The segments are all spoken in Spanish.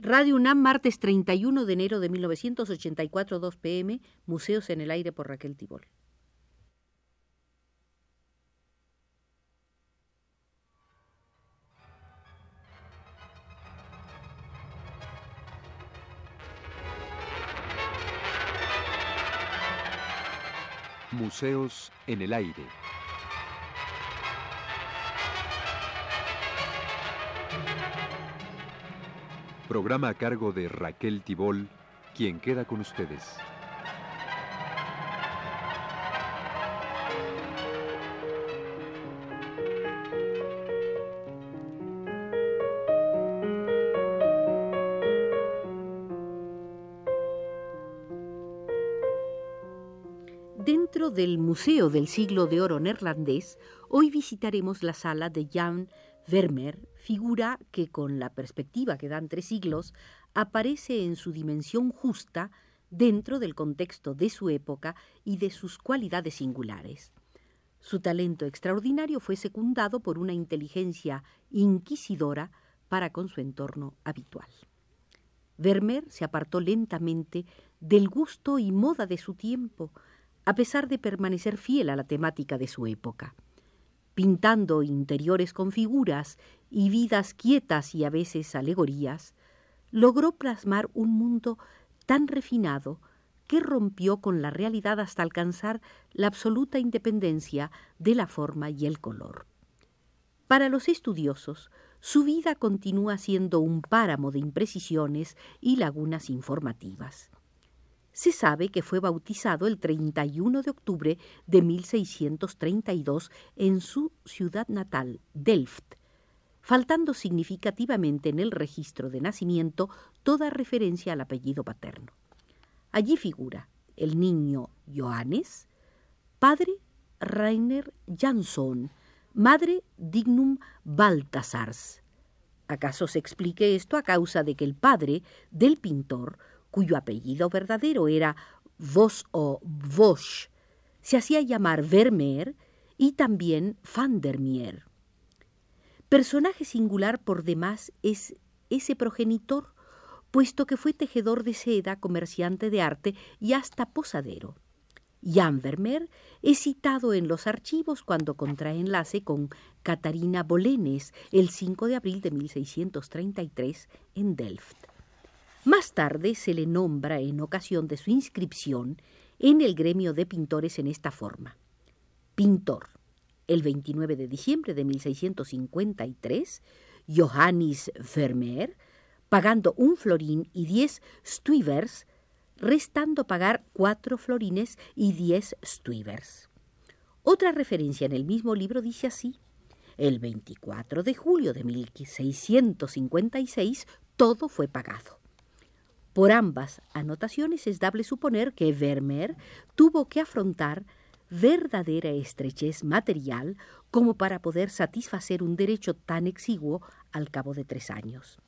Radio UNAM, martes 31 de enero de 1984, 2 pm, Museos en el Aire por Raquel Tibol. Museos en el Aire. Programa a cargo de Raquel Tibol, quien queda con ustedes. Dentro del Museo del Siglo de Oro neerlandés, hoy visitaremos la sala de Jan Vermeer, figura que con la perspectiva que dan tres siglos aparece en su dimensión justa dentro del contexto de su época y de sus cualidades singulares. Su talento extraordinario fue secundado por una inteligencia inquisidora para con su entorno habitual. Vermeer se apartó lentamente del gusto y moda de su tiempo, a pesar de permanecer fiel a la temática de su época pintando interiores con figuras y vidas quietas y a veces alegorías, logró plasmar un mundo tan refinado que rompió con la realidad hasta alcanzar la absoluta independencia de la forma y el color. Para los estudiosos, su vida continúa siendo un páramo de imprecisiones y lagunas informativas se sabe que fue bautizado el 31 de octubre de 1632 en su ciudad natal, Delft, faltando significativamente en el registro de nacimiento toda referencia al apellido paterno. Allí figura el niño Johannes, padre Rainer Jansson, madre Dignum Baltasars. ¿Acaso se explique esto a causa de que el padre del pintor cuyo apellido verdadero era Vos o Vosch, se hacía llamar Vermeer y también Van der Meer. Personaje singular por demás es ese progenitor, puesto que fue tejedor de seda, comerciante de arte y hasta posadero. Jan Vermeer es citado en los archivos cuando contrae enlace con Catarina Bolenes el 5 de abril de 1633 en Delft. Más tarde se le nombra en ocasión de su inscripción en el gremio de pintores en esta forma. Pintor. El 29 de diciembre de 1653, Johannes Vermeer, pagando un florín y diez stuivers, restando pagar cuatro florines y diez stuivers. Otra referencia en el mismo libro dice así: El 24 de julio de 1656 todo fue pagado. Por ambas anotaciones es dable suponer que Vermeer tuvo que afrontar verdadera estrechez material como para poder satisfacer un derecho tan exiguo al cabo de tres años.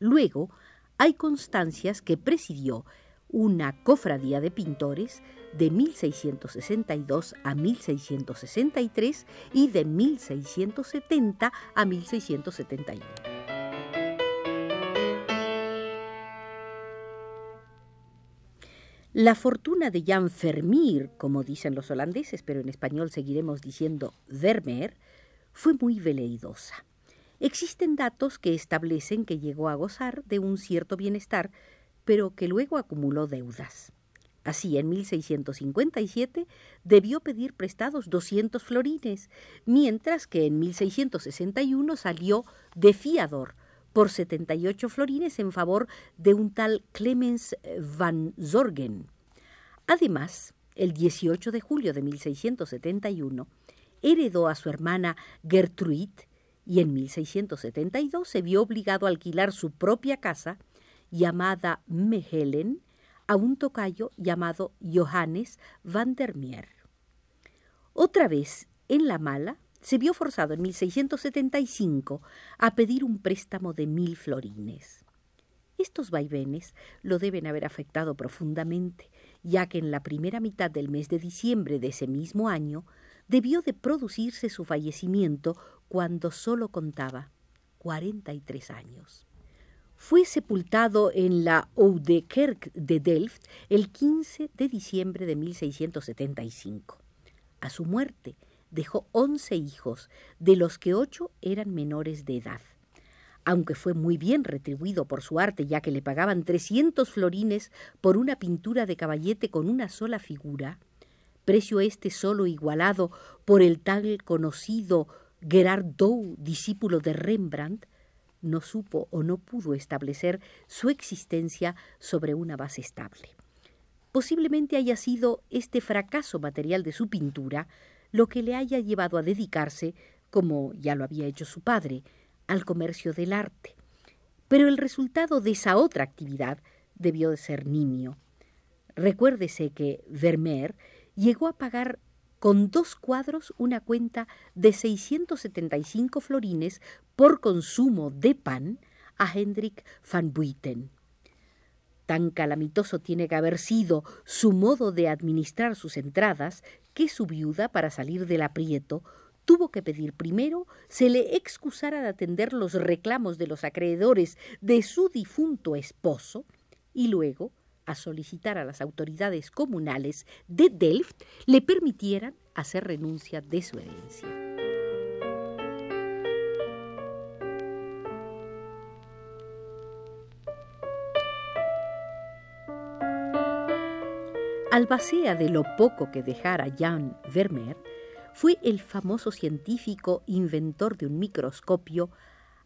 Luego, hay constancias que presidió una cofradía de pintores de 1662 a 1663 y de 1670 a 1671. La fortuna de Jan Vermeer, como dicen los holandeses, pero en español seguiremos diciendo Vermeer, fue muy veleidosa. Existen datos que establecen que llegó a gozar de un cierto bienestar, pero que luego acumuló deudas. Así, en 1657 debió pedir prestados 200 florines, mientras que en 1661 salió de fiador por 78 florines en favor de un tal Clemens van Zorgen. Además, el 18 de julio de 1671, heredó a su hermana Gertrude y en 1672 se vio obligado a alquilar su propia casa, llamada Mehelen, a un tocayo llamado Johannes van der Meer. Otra vez, en la mala, se vio forzado en 1675 a pedir un préstamo de mil florines. Estos vaivenes lo deben haber afectado profundamente, ya que en la primera mitad del mes de diciembre de ese mismo año debió de producirse su fallecimiento cuando sólo contaba cuarenta y tres años. fue sepultado en la Oude Kerk de Delft el 15 de diciembre de 1675. A su muerte dejó once hijos, de los que ocho eran menores de edad. Aunque fue muy bien retribuido por su arte, ya que le pagaban trescientos florines por una pintura de caballete con una sola figura, precio este solo igualado por el tal conocido Gerard Dow, discípulo de Rembrandt, no supo o no pudo establecer su existencia sobre una base estable. Posiblemente haya sido este fracaso material de su pintura lo que le haya llevado a dedicarse, como ya lo había hecho su padre, al comercio del arte. Pero el resultado de esa otra actividad debió de ser nimio. Recuérdese que Vermeer llegó a pagar con dos cuadros una cuenta de 675 florines por consumo de pan a Hendrik van Buiten. Tan calamitoso tiene que haber sido su modo de administrar sus entradas que su viuda, para salir del aprieto, tuvo que pedir primero se le excusara de atender los reclamos de los acreedores de su difunto esposo y luego a solicitar a las autoridades comunales de Delft le permitieran hacer renuncia de su herencia. Albacea de lo poco que dejara Jan Vermeer, fue el famoso científico inventor de un microscopio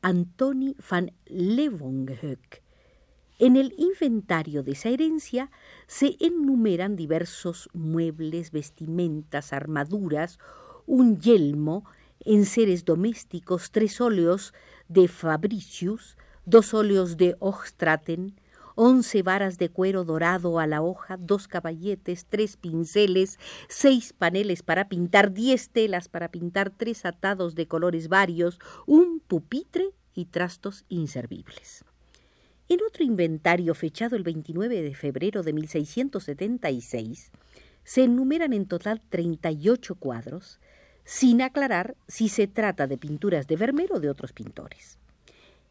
Antoni van Leeuwenhoek, en el inventario de esa herencia se enumeran diversos muebles, vestimentas, armaduras, un yelmo, enseres domésticos, tres óleos de Fabricius, dos óleos de Hochstraten, once varas de cuero dorado a la hoja, dos caballetes, tres pinceles, seis paneles para pintar, diez telas para pintar, tres atados de colores varios, un pupitre y trastos inservibles. En otro inventario fechado el 29 de febrero de 1676, se enumeran en total 38 cuadros, sin aclarar si se trata de pinturas de Vermeer o de otros pintores.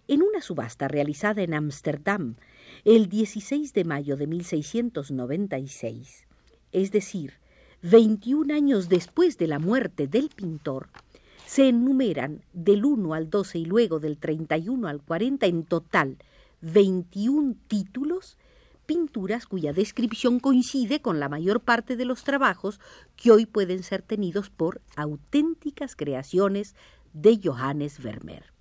En una subasta realizada en Ámsterdam el 16 de mayo de 1696, es decir, 21 años después de la muerte del pintor, se enumeran del 1 al 12 y luego del 31 al 40 en total 21 títulos, pinturas cuya descripción coincide con la mayor parte de los trabajos que hoy pueden ser tenidos por auténticas creaciones de Johannes Vermeer.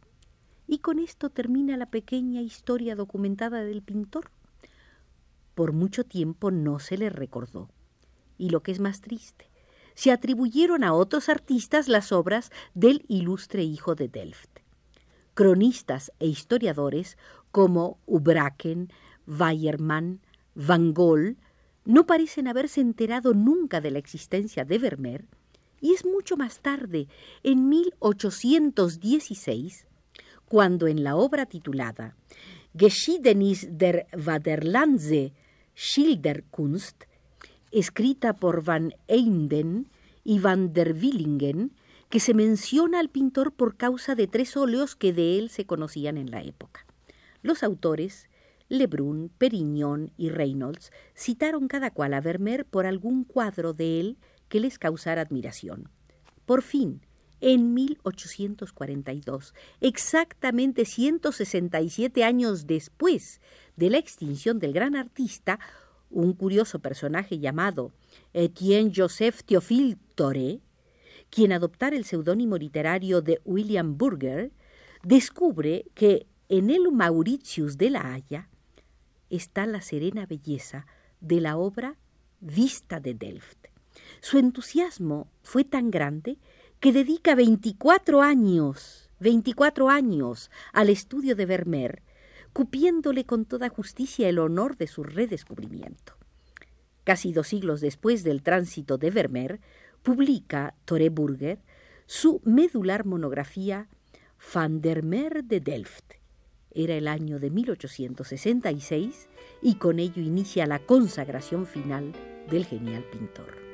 Y con esto termina la pequeña historia documentada del pintor. Por mucho tiempo no se le recordó. Y lo que es más triste, se atribuyeron a otros artistas las obras del ilustre hijo de Delft. Cronistas e historiadores como Ubraken, Weyermann, Van Gogh, no parecen haberse enterado nunca de la existencia de Vermeer, y es mucho más tarde, en 1816, cuando en la obra titulada Geschiedenis der Vaderlandse Schilderkunst, escrita por Van Eynden y Van der Willingen, que se menciona al pintor por causa de tres óleos que de él se conocían en la época. Los autores, Lebrun, Perignon y Reynolds, citaron cada cual a Vermeer por algún cuadro de él que les causara admiración. Por fin, en 1842, exactamente 167 años después de la extinción del gran artista, un curioso personaje llamado Etienne Joseph Théophile Toré, quien adoptara el seudónimo literario de William Burger, descubre que en el Mauritius de la Haya está la serena belleza de la obra Vista de Delft. Su entusiasmo fue tan grande que dedica 24 años, 24 años al estudio de Vermeer, cupiéndole con toda justicia el honor de su redescubrimiento. Casi dos siglos después del tránsito de Vermeer, publica Tore Burger su medular monografía Van der Meer de Delft, era el año de 1866 y con ello inicia la consagración final del genial pintor.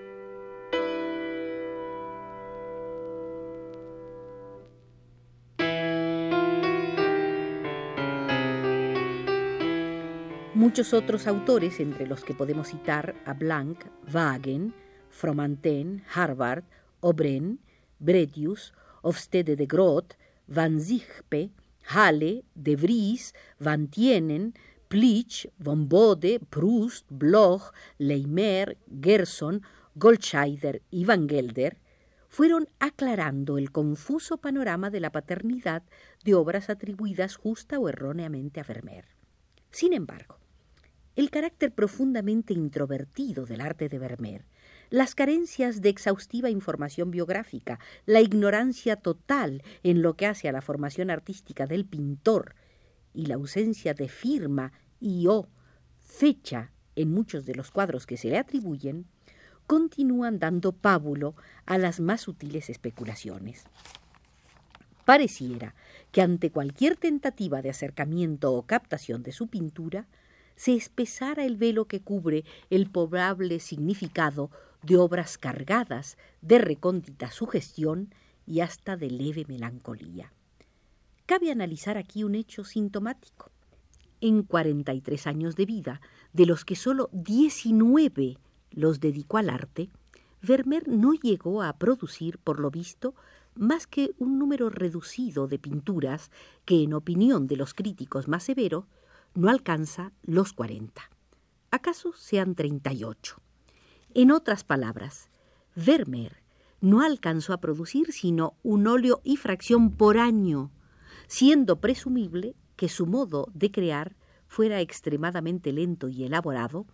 Muchos otros autores, entre los que podemos citar a Blanc, Wagen, Fromantin, Harvard, Obren, Bretius, Hofstede de Groot, Van Ziegpe, Halle, De Vries, Van Tienen, Plich, Von Bode, Proust, Bloch, Leimer, Gerson, Goldscheider y Van Gelder, fueron aclarando el confuso panorama de la paternidad de obras atribuidas justa o erróneamente a Vermeer. Sin embargo, el carácter profundamente introvertido del arte de Vermeer, las carencias de exhaustiva información biográfica, la ignorancia total en lo que hace a la formación artística del pintor y la ausencia de firma y o fecha en muchos de los cuadros que se le atribuyen, continúan dando pábulo a las más sutiles especulaciones. Pareciera que ante cualquier tentativa de acercamiento o captación de su pintura, se espesara el velo que cubre el probable significado de obras cargadas de recóndita sugestión y hasta de leve melancolía. Cabe analizar aquí un hecho sintomático. En 43 años de vida, de los que sólo 19 los dedicó al arte, Vermeer no llegó a producir, por lo visto, más que un número reducido de pinturas que, en opinión de los críticos más severos, no alcanza los 40. ¿Acaso sean 38? En otras palabras, Vermeer no alcanzó a producir sino un óleo y fracción por año, siendo presumible que su modo de crear fuera extremadamente lento y elaborado,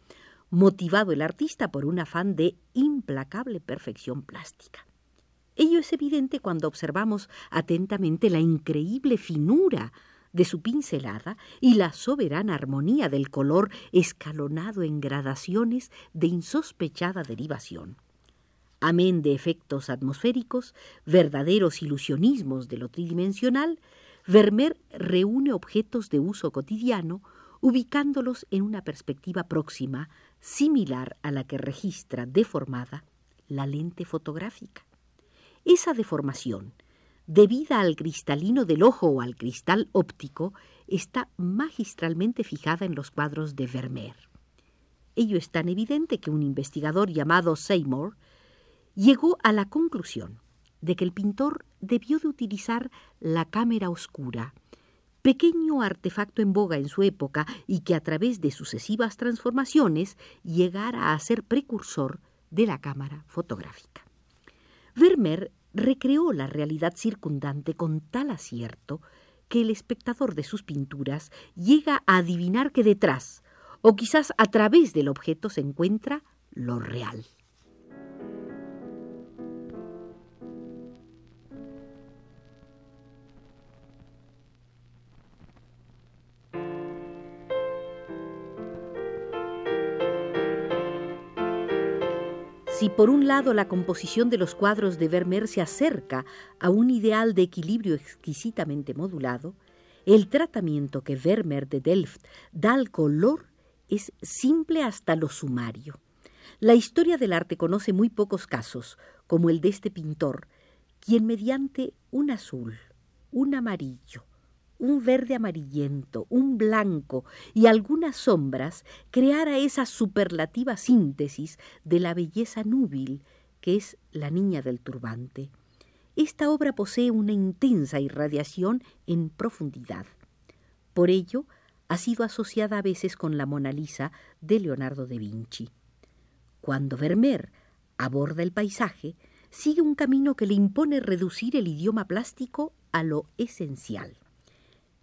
motivado el artista por un afán de implacable perfección plástica. Ello es evidente cuando observamos atentamente la increíble finura de su pincelada y la soberana armonía del color escalonado en gradaciones de insospechada derivación. Amén de efectos atmosféricos, verdaderos ilusionismos de lo tridimensional, Vermeer reúne objetos de uso cotidiano, ubicándolos en una perspectiva próxima, similar a la que registra deformada la lente fotográfica. Esa deformación, debida al cristalino del ojo o al cristal óptico, está magistralmente fijada en los cuadros de Vermeer. Ello es tan evidente que un investigador llamado Seymour llegó a la conclusión de que el pintor debió de utilizar la cámara oscura, pequeño artefacto en boga en su época y que a través de sucesivas transformaciones llegara a ser precursor de la cámara fotográfica. Vermeer recreó la realidad circundante con tal acierto que el espectador de sus pinturas llega a adivinar que detrás, o quizás a través del objeto, se encuentra lo real. Por un lado la composición de los cuadros de Vermeer se acerca a un ideal de equilibrio exquisitamente modulado, el tratamiento que Vermeer de Delft da al color es simple hasta lo sumario. La historia del arte conoce muy pocos casos, como el de este pintor, quien mediante un azul, un amarillo, un verde amarillento, un blanco y algunas sombras, creara esa superlativa síntesis de la belleza núbil que es la niña del turbante. Esta obra posee una intensa irradiación en profundidad. Por ello, ha sido asociada a veces con la Mona Lisa de Leonardo da Vinci. Cuando Vermeer aborda el paisaje, sigue un camino que le impone reducir el idioma plástico a lo esencial.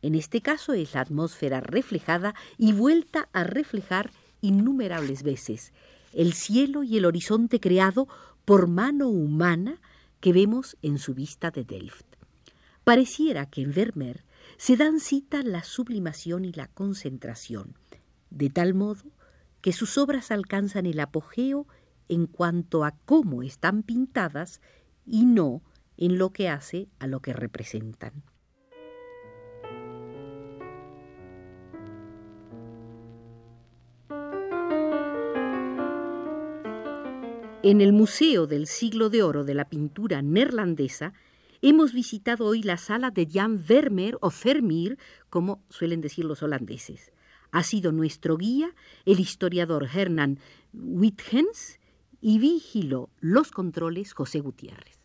En este caso es la atmósfera reflejada y vuelta a reflejar innumerables veces el cielo y el horizonte creado por mano humana que vemos en su vista de Delft. Pareciera que en Vermeer se dan cita la sublimación y la concentración, de tal modo que sus obras alcanzan el apogeo en cuanto a cómo están pintadas y no en lo que hace a lo que representan. En el Museo del Siglo de Oro de la Pintura Neerlandesa hemos visitado hoy la sala de Jan Vermeer o Vermeer, como suelen decir los holandeses. Ha sido nuestro guía el historiador Hernán Wittgens y vigiló los controles José Gutiérrez.